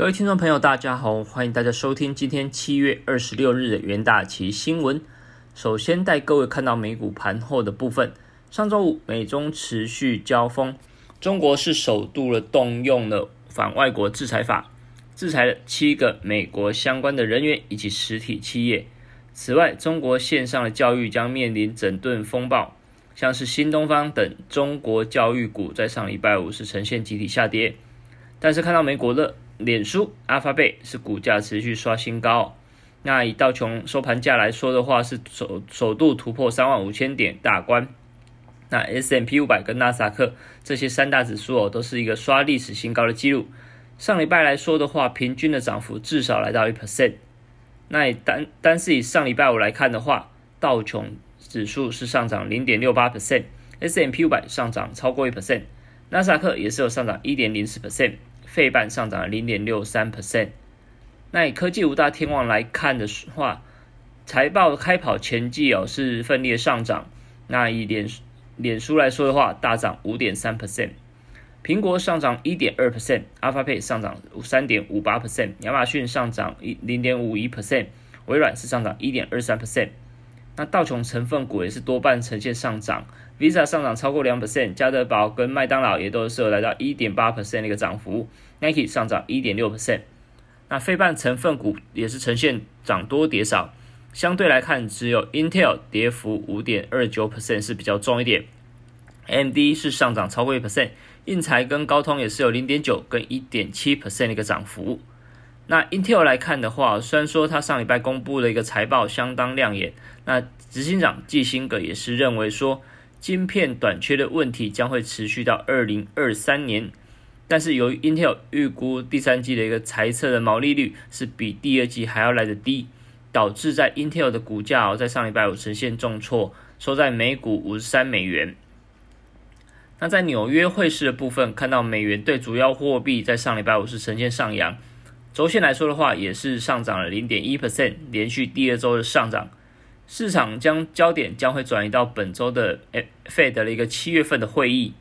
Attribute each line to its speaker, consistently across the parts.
Speaker 1: 各位听众朋友，大家好，欢迎大家收听今天七月二十六日的元大旗新闻。首先带各位看到美股盘后的部分。上周五，美中持续交锋，中国是首度了动用了反外国制裁法，制裁了七个美国相关的人员以及实体企业。此外，中国线上的教育将面临整顿风暴，像是新东方等中国教育股在上礼拜五是呈现集体下跌。但是看到美国的脸书、阿发贝是股价持续刷新高。那以道琼收盘价来说的话，是首首度突破三万五千点大关。那 S M P 五百跟纳斯达克这些三大指数哦，都是一个刷历史新高的记录。上礼拜来说的话，平均的涨幅至少来到一 percent。那单单是以上礼拜五来看的话，道琼指数是上涨零点六八 percent，S M P 五百上涨超过一 percent，纳斯达克也是有上涨一点零四 percent，费半上涨零点六三 percent。那以科技五大天王来看的话，财报开跑前季哦是奋力上涨。那以脸脸书来说的话，大涨五点三 percent，苹果上涨一点二 percent，Alphabet 上涨三点五八 percent，亚马逊上涨一零点五一 percent，微软是上涨一点二三 percent。那道琼成分股也是多半呈现上涨，Visa 上涨超过两 percent，加德堡跟麦当劳也都是有来到一点八 percent 的一个涨幅，Nike 上涨一点六 percent。那非半成分股也是呈现涨多跌少。相对来看，只有 Intel 跌幅五点二九 percent 是比较重一点，MD 是上涨超过一 percent，印材跟高通也是有零点九跟一点七 percent 的一个涨幅。那 Intel 来看的话，虽然说它上礼拜公布的一个财报相当亮眼，那执行长季辛格也是认为说，晶片短缺的问题将会持续到二零二三年，但是由于 Intel 预估第三季的一个财测的毛利率是比第二季还要来的低。导致在 Intel 的股价哦，在上礼拜五呈现重挫，收在每股五十三美元。那在纽约汇市的部分，看到美元对主要货币在上礼拜五是呈现上扬，周线来说的话，也是上涨了零点一 percent，连续第二周的上涨。市场将焦点将会转移到本周的 Fed 的一个七月份的会议，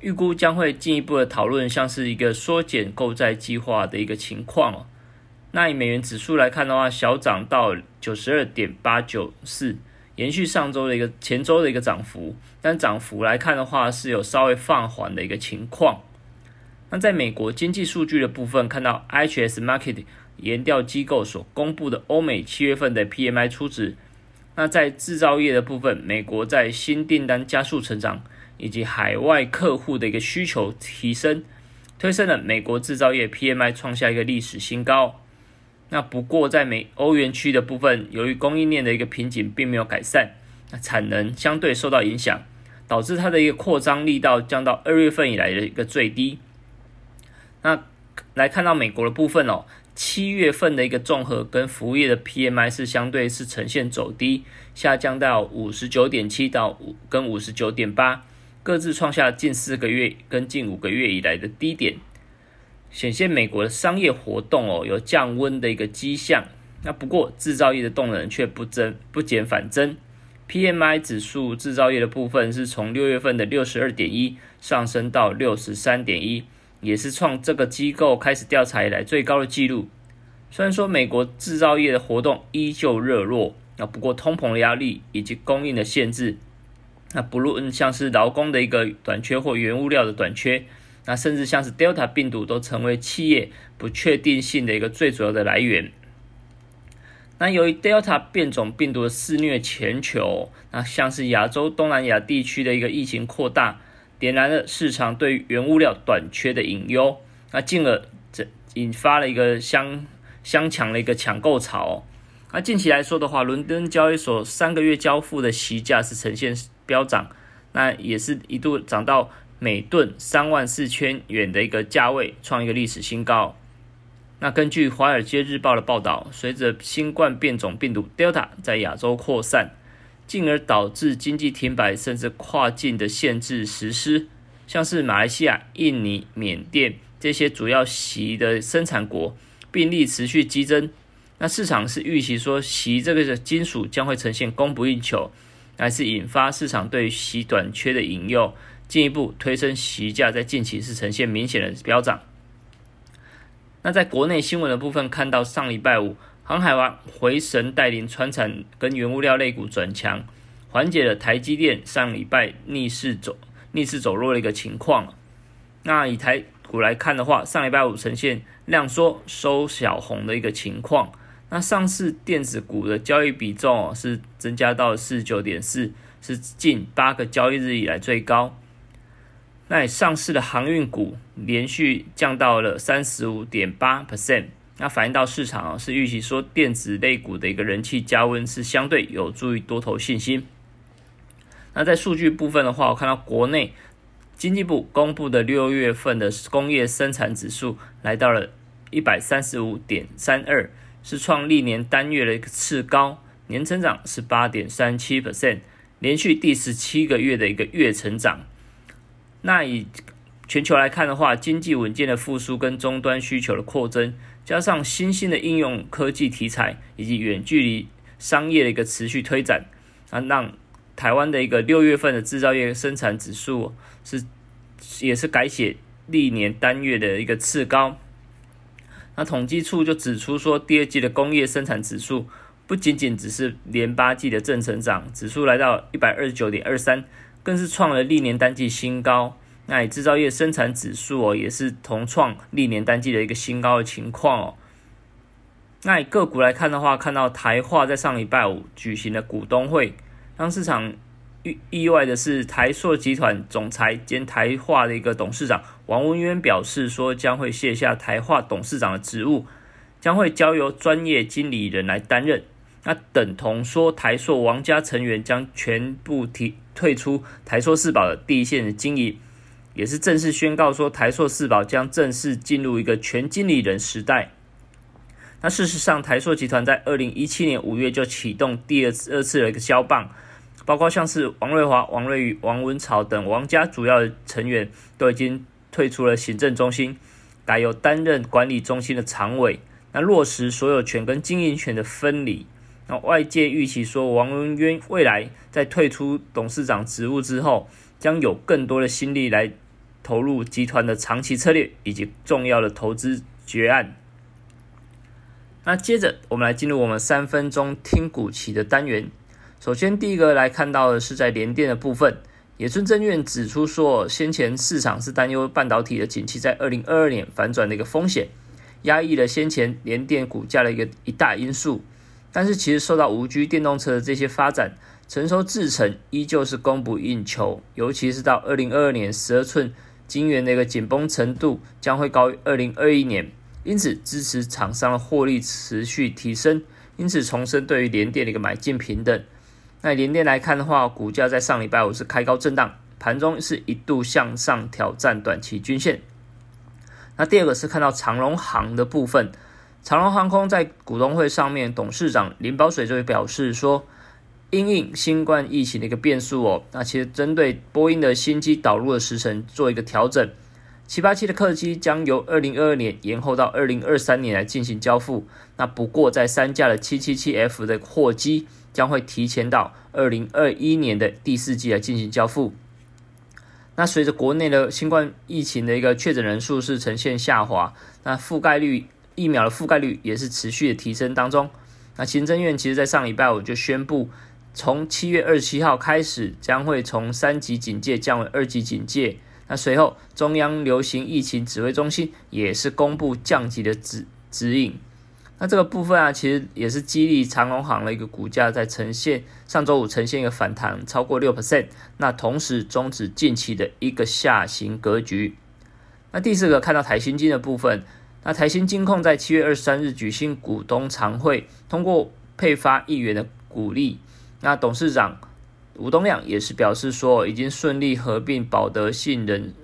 Speaker 1: 预估将会进一步的讨论，像是一个缩减购债计划的一个情况哦。那以美元指数来看的话，小涨到九十二点八九四，延续上周的一个前周的一个涨幅，但涨幅来看的话是有稍微放缓的一个情况。那在美国经济数据的部分，看到 IHS Market 研调机构所公布的欧美七月份的 PMI 初值。那在制造业的部分，美国在新订单加速成长，以及海外客户的一个需求提升，推升了美国制造业 PMI 创下一个历史新高。那不过，在美欧元区的部分，由于供应链的一个瓶颈并没有改善，那产能相对受到影响，导致它的一个扩张力道降到二月份以来的一个最低。那来看到美国的部分哦，七月份的一个综合跟服务业的 PMI 是相对是呈现走低，下降到五十九点七到五跟五十九点八，各自创下近四个月跟近五个月以来的低点。显现美国的商业活动哦有降温的一个迹象，那不过制造业的动能却不增不减反增，PMI 指数制造业的部分是从六月份的六十二点一上升到六十三点一，也是创这个机构开始调查以来最高的纪录。虽然说美国制造业的活动依旧热络，那不过通膨的压力以及供应的限制，那不论像是劳工的一个短缺或原物料的短缺。那甚至像是 Delta 病毒都成为企业不确定性的一个最主要的来源。那由于 Delta 变种病毒肆虐全球，那像是亚洲、东南亚地区的一个疫情扩大，点燃了市场对原物料短缺的隐忧，那进而这引发了一个相相抢的一个抢购潮。那近期来说的话，伦敦交易所三个月交付的席价是呈现飙涨，那也是一度涨到。每吨三万四千元的一个价位，创一个历史新高。那根据《华尔街日报》的报道，随着新冠变种病毒 Delta 在亚洲扩散，进而导致经济停摆，甚至跨境的限制实施，像是马来西亚、印尼、缅甸这些主要锡的生产国，病例持续激增。那市场是预期说，锡这个金属将会呈现供不应求，还是引发市场对锡短缺的引诱。进一步推升席价，在近期是呈现明显的飙涨。那在国内新闻的部分，看到上礼拜五，航海王回神带领船产跟原物料类股转强，缓解了台积电上礼拜逆势走逆势走弱的一个情况。那以台股来看的话，上礼拜五呈现量缩收小红的一个情况。那上市电子股的交易比重是增加到四十九点四，是近八个交易日以来最高。那上市的航运股连续降到了三十五点八 percent，那反映到市场啊是预期说电子类股的一个人气加温是相对有助于多头信心。那在数据部分的话，我看到国内经济部公布的六月份的工业生产指数来到了一百三十五点三二，是创历年单月的一个次高，年成长是八点三七 percent，连续第十七个月的一个月成长。那以全球来看的话，经济稳健的复苏跟终端需求的扩增，加上新兴的应用科技题材以及远距离商业的一个持续推展，啊，让台湾的一个六月份的制造业生产指数是也是改写历年单月的一个次高。那统计处就指出说，第二季的工业生产指数不仅仅只是连八季的正成长，指数来到一百二十九点二三。更是创了历年单季新高，那制造业生产指数哦，也是同创历年单季的一个新高的情况哦。那以个股来看的话，看到台化在上礼拜五举行的股东会，让市场意意外的是，台塑集团总裁兼台化的一个董事长王文渊表示说，将会卸下台化董事长的职务，将会交由专业经理人来担任。那等同说，台塑王家成员将全部提退出台塑四宝的第一线的经营，也是正式宣告说，台塑四宝将正式进入一个全经理人时代。那事实上，台塑集团在二零一七年五月就启动第二次二次的一个销棒，包括像是王瑞华、王瑞宇、王文草等王家主要成员都已经退出了行政中心，改由担任管理中心的常委，那落实所有权跟经营权的分离。那外界预期说，王文渊未来在退出董事长职务之后，将有更多的心力来投入集团的长期策略以及重要的投资决案。那接着，我们来进入我们三分钟听股期的单元。首先，第一个来看到的是在联电的部分，野村证券指出说，先前市场是担忧半导体的景气在二零二二年反转的一个风险，压抑了先前联电股价的一个一大因素。但是其实受到无 G 电动车的这些发展，成熟制程依旧是供不应求，尤其是到二零二二年十二寸晶圆的一个紧绷程度将会高于二零二一年，因此支持厂商的获利持续提升，因此重申对于联电的一个买进平等。那联电来看的话，股价在上礼拜五是开高震荡，盘中是一度向上挑战短期均线。那第二个是看到长荣行的部分。长荣航空在股东会上面，董事长林宝水就表示说，因应新冠疫情的一个变数哦，那其实针对波音的新机导入的时程做一个调整，七八七的客机将由二零二二年延后到二零二三年来进行交付。那不过在三架的七七七 F 的货机将会提前到二零二一年的第四季来进行交付。那随着国内的新冠疫情的一个确诊人数是呈现下滑，那覆盖率。疫苗的覆盖率也是持续的提升当中。那行政院其实在上礼拜五就宣布，从七月二十七号开始，将会从三级警戒降为二级警戒。那随后，中央流行疫情指挥中心也是公布降级的指指引。那这个部分啊，其实也是激励长隆行的一个股价在呈现上周五呈现一个反弹超过六 percent。那同时终止近期的一个下行格局。那第四个看到台新金的部分。那台新金控在七月二十三日举行股东常会，通过配发一元的股利。那董事长吴东亮也是表示说，已经顺利合并保德信人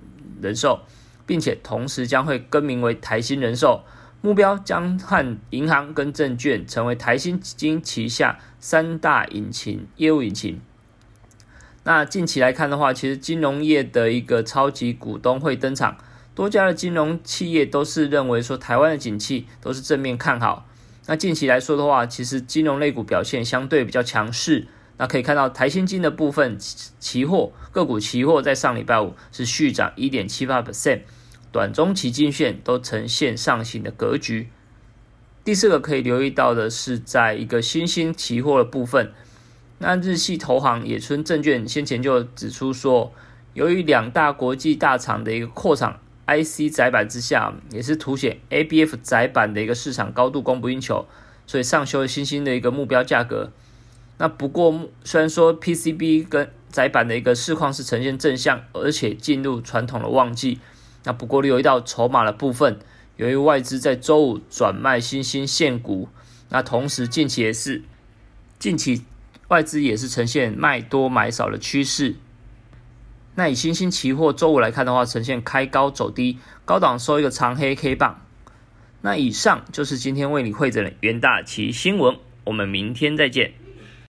Speaker 1: 人寿，并且同时将会更名为台新人寿，目标将和银行跟证券成为台新金旗下三大引擎业务引擎。那近期来看的话，其实金融业的一个超级股东会登场。多家的金融企业都是认为说台湾的景气都是正面看好。那近期来说的话，其实金融类股表现相对比较强势。那可以看到台新金的部分期货个股期货在上礼拜五是续涨一点七八 percent，短中期均线都呈现上行的格局。第四个可以留意到的是，在一个新兴期货的部分，那日系投行野村证券先前就指出说，由于两大国际大厂的一个扩厂 IC 窄板之下，也是凸显 ABF 窄板的一个市场高度供不应求，所以上修了新兴的一个目标价格。那不过，虽然说 PCB 跟窄板的一个市况是呈现正向，而且进入传统的旺季，那不过留意到筹码的部分，由于外资在周五转卖新兴现股，那同时近期也是近期外资也是呈现卖多买少的趋势。那以新兴期货周五来看的话，呈现开高走低，高档收一个长黑 K 棒。那以上就是今天为你汇整的元大旗新闻，我们明天再见。